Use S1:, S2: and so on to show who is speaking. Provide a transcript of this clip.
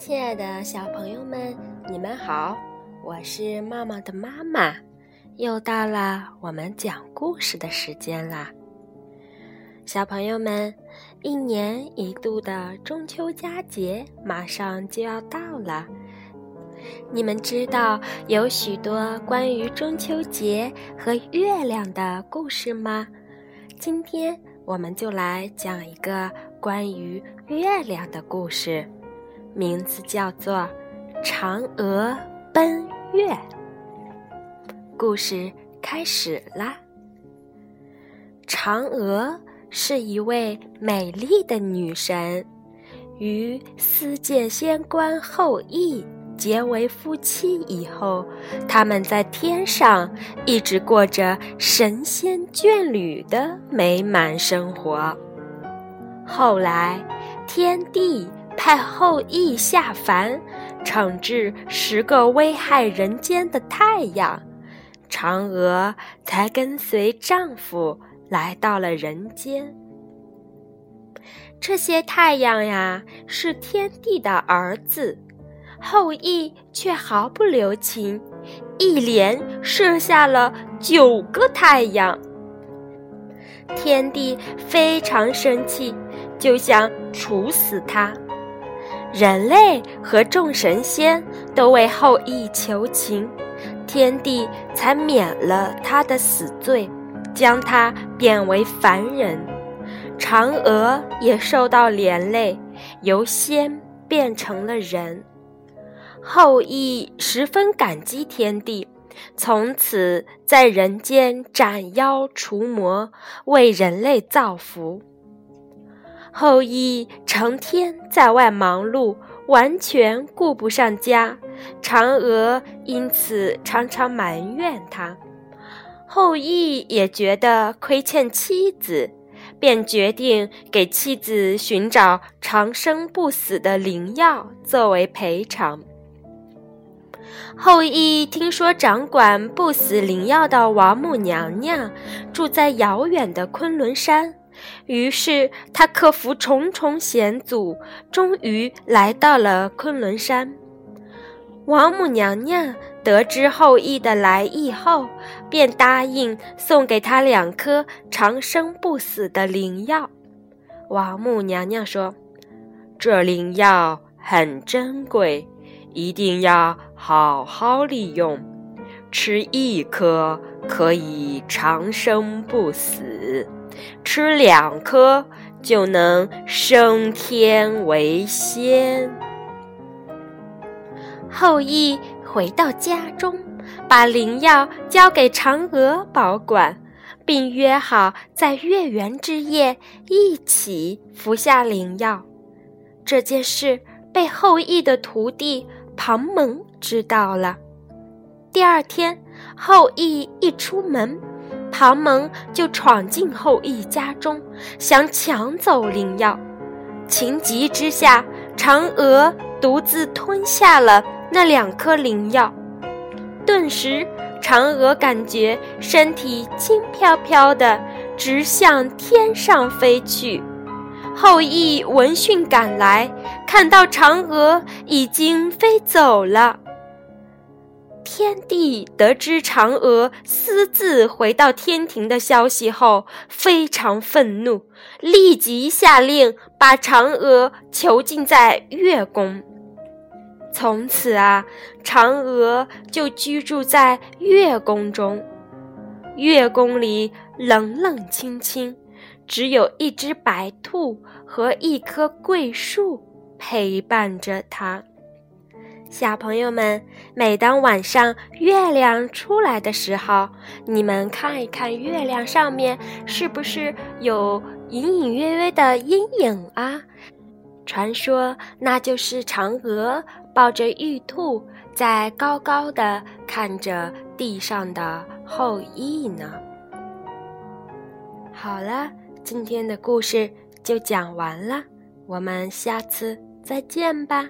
S1: 亲爱的小朋友们，你们好，我是茂茂的妈妈，又到了我们讲故事的时间啦。小朋友们，一年一度的中秋佳节马上就要到了，你们知道有许多关于中秋节和月亮的故事吗？今天我们就来讲一个关于月亮的故事。名字叫做《嫦娥奔月》。故事开始啦。嫦娥是一位美丽的女神，与司剑仙官后羿结为夫妻以后，他们在天上一直过着神仙眷侣的美满生活。后来，天帝。派后羿下凡，惩治十个危害人间的太阳，嫦娥才跟随丈夫来到了人间。这些太阳呀，是天帝的儿子，后羿却毫不留情，一连射下了九个太阳。天帝非常生气，就想处死他。人类和众神仙都为后羿求情，天帝才免了他的死罪，将他贬为凡人。嫦娥也受到连累，由仙变成了人。后羿十分感激天帝，从此在人间斩妖除魔，为人类造福。后羿成天在外忙碌，完全顾不上家，嫦娥因此常常埋怨他。后羿也觉得亏欠妻子，便决定给妻子寻找长生不死的灵药作为赔偿。后羿听说掌管不死灵药的王母娘娘住在遥远的昆仑山。于是他克服重重险阻，终于来到了昆仑山。王母娘娘得知后羿的来意后，便答应送给他两颗长生不死的灵药。王母娘娘说：“这灵药很珍贵，一定要好好利用。吃一颗可以长生不死。”吃两颗就能升天为仙。后羿回到家中，把灵药交给嫦娥保管，并约好在月圆之夜一起服下灵药。这件事被后羿的徒弟庞蒙知道了。第二天，后羿一出门。唐蒙就闯进后羿家中，想抢走灵药。情急之下，嫦娥独自吞下了那两颗灵药。顿时，嫦娥感觉身体轻飘飘的，直向天上飞去。后羿闻讯赶来，看到嫦娥已经飞走了。天帝得知嫦娥私自回到天庭的消息后，非常愤怒，立即下令把嫦娥囚禁在月宫。从此啊，嫦娥就居住在月宫中。月宫里冷冷清清，只有一只白兔和一棵桂树陪伴着她。小朋友们，每当晚上月亮出来的时候，你们看一看月亮上面是不是有隐隐约约的阴影啊？传说那就是嫦娥抱着玉兔在高高的看着地上的后羿呢。好了，今天的故事就讲完了，我们下次再见吧。